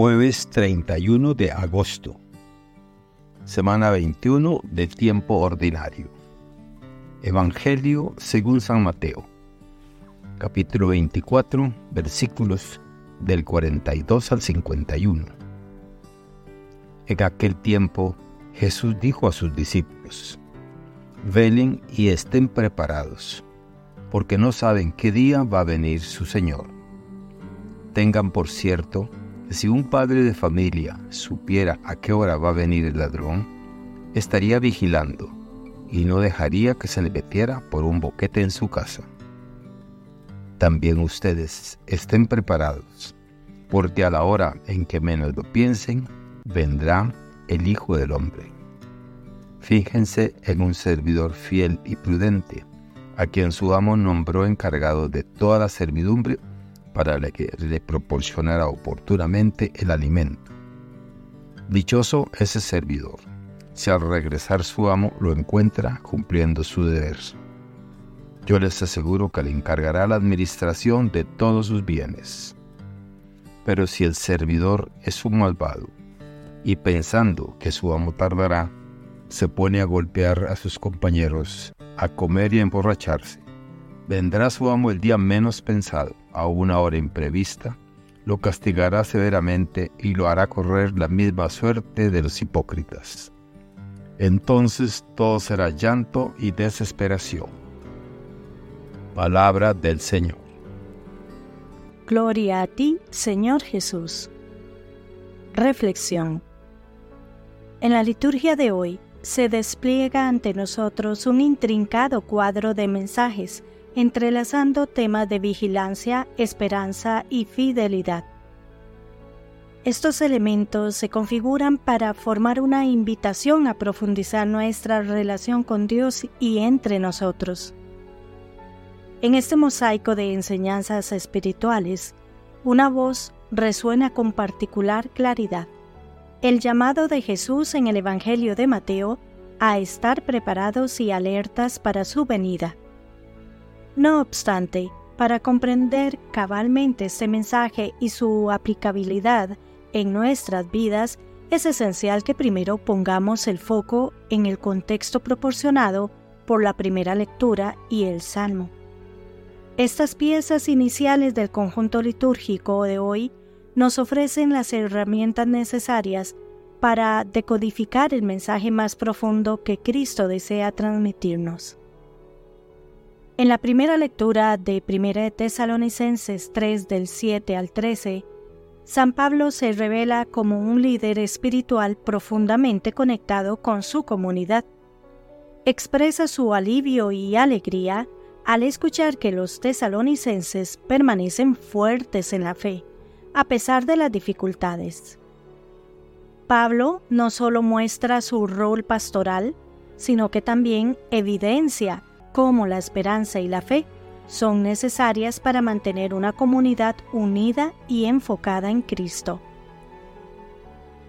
Jueves 31 de agosto, semana 21 de tiempo ordinario. Evangelio según San Mateo, capítulo 24, versículos del 42 al 51. En aquel tiempo Jesús dijo a sus discípulos, Velen y estén preparados, porque no saben qué día va a venir su Señor. Tengan por cierto si un padre de familia supiera a qué hora va a venir el ladrón, estaría vigilando y no dejaría que se le metiera por un boquete en su casa. También ustedes estén preparados, porque a la hora en que menos lo piensen, vendrá el Hijo del Hombre. Fíjense en un servidor fiel y prudente, a quien su amo nombró encargado de toda la servidumbre para que le proporcionara oportunamente el alimento. Dichoso ese servidor, si al regresar su amo lo encuentra cumpliendo su deber. Yo les aseguro que le encargará la administración de todos sus bienes. Pero si el servidor es un malvado, y pensando que su amo tardará, se pone a golpear a sus compañeros, a comer y a emborracharse, vendrá su amo el día menos pensado a una hora imprevista, lo castigará severamente y lo hará correr la misma suerte de los hipócritas. Entonces todo será llanto y desesperación. Palabra del Señor. Gloria a ti, Señor Jesús. Reflexión. En la liturgia de hoy se despliega ante nosotros un intrincado cuadro de mensajes entrelazando temas de vigilancia, esperanza y fidelidad. Estos elementos se configuran para formar una invitación a profundizar nuestra relación con Dios y entre nosotros. En este mosaico de enseñanzas espirituales, una voz resuena con particular claridad. El llamado de Jesús en el Evangelio de Mateo a estar preparados y alertas para su venida. No obstante, para comprender cabalmente este mensaje y su aplicabilidad en nuestras vidas, es esencial que primero pongamos el foco en el contexto proporcionado por la primera lectura y el Salmo. Estas piezas iniciales del conjunto litúrgico de hoy nos ofrecen las herramientas necesarias para decodificar el mensaje más profundo que Cristo desea transmitirnos. En la primera lectura de 1 de Tesalonicenses 3 del 7 al 13, San Pablo se revela como un líder espiritual profundamente conectado con su comunidad. Expresa su alivio y alegría al escuchar que los tesalonicenses permanecen fuertes en la fe, a pesar de las dificultades. Pablo no solo muestra su rol pastoral, sino que también evidencia como la esperanza y la fe son necesarias para mantener una comunidad unida y enfocada en Cristo.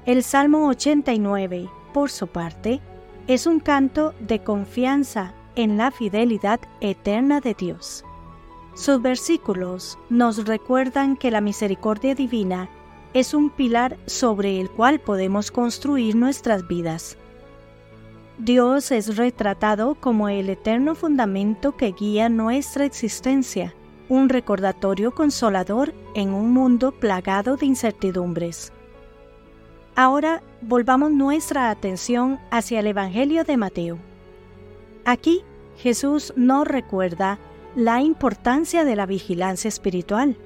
El Salmo 89, por su parte, es un canto de confianza en la fidelidad eterna de Dios. Sus versículos nos recuerdan que la misericordia divina es un pilar sobre el cual podemos construir nuestras vidas. Dios es retratado como el eterno fundamento que guía nuestra existencia, un recordatorio consolador en un mundo plagado de incertidumbres. Ahora volvamos nuestra atención hacia el Evangelio de Mateo. Aquí Jesús nos recuerda la importancia de la vigilancia espiritual.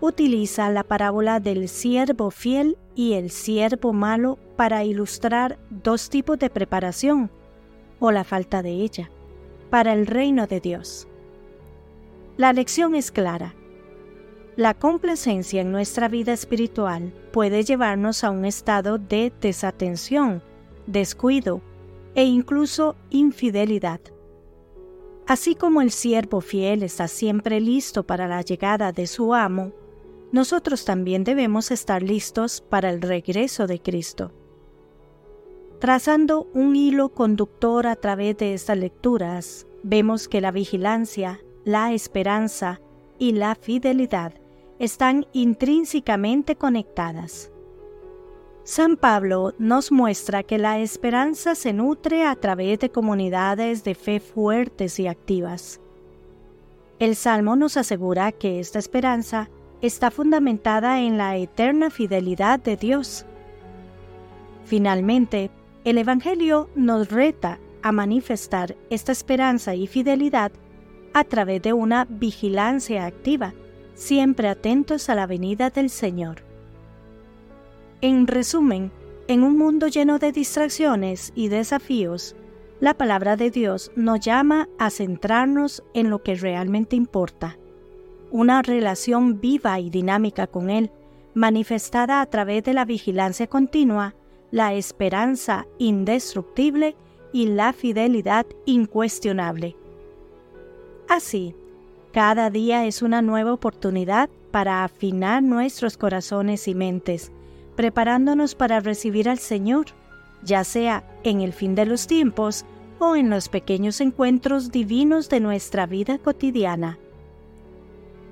Utiliza la parábola del siervo fiel y el siervo malo para ilustrar dos tipos de preparación, o la falta de ella, para el reino de Dios. La lección es clara. La complacencia en nuestra vida espiritual puede llevarnos a un estado de desatención, descuido e incluso infidelidad. Así como el siervo fiel está siempre listo para la llegada de su amo, nosotros también debemos estar listos para el regreso de Cristo. Trazando un hilo conductor a través de estas lecturas, vemos que la vigilancia, la esperanza y la fidelidad están intrínsecamente conectadas. San Pablo nos muestra que la esperanza se nutre a través de comunidades de fe fuertes y activas. El Salmo nos asegura que esta esperanza está fundamentada en la eterna fidelidad de Dios. Finalmente, el Evangelio nos reta a manifestar esta esperanza y fidelidad a través de una vigilancia activa, siempre atentos a la venida del Señor. En resumen, en un mundo lleno de distracciones y desafíos, la palabra de Dios nos llama a centrarnos en lo que realmente importa, una relación viva y dinámica con Él, manifestada a través de la vigilancia continua, la esperanza indestructible y la fidelidad incuestionable. Así, cada día es una nueva oportunidad para afinar nuestros corazones y mentes, preparándonos para recibir al Señor, ya sea en el fin de los tiempos o en los pequeños encuentros divinos de nuestra vida cotidiana.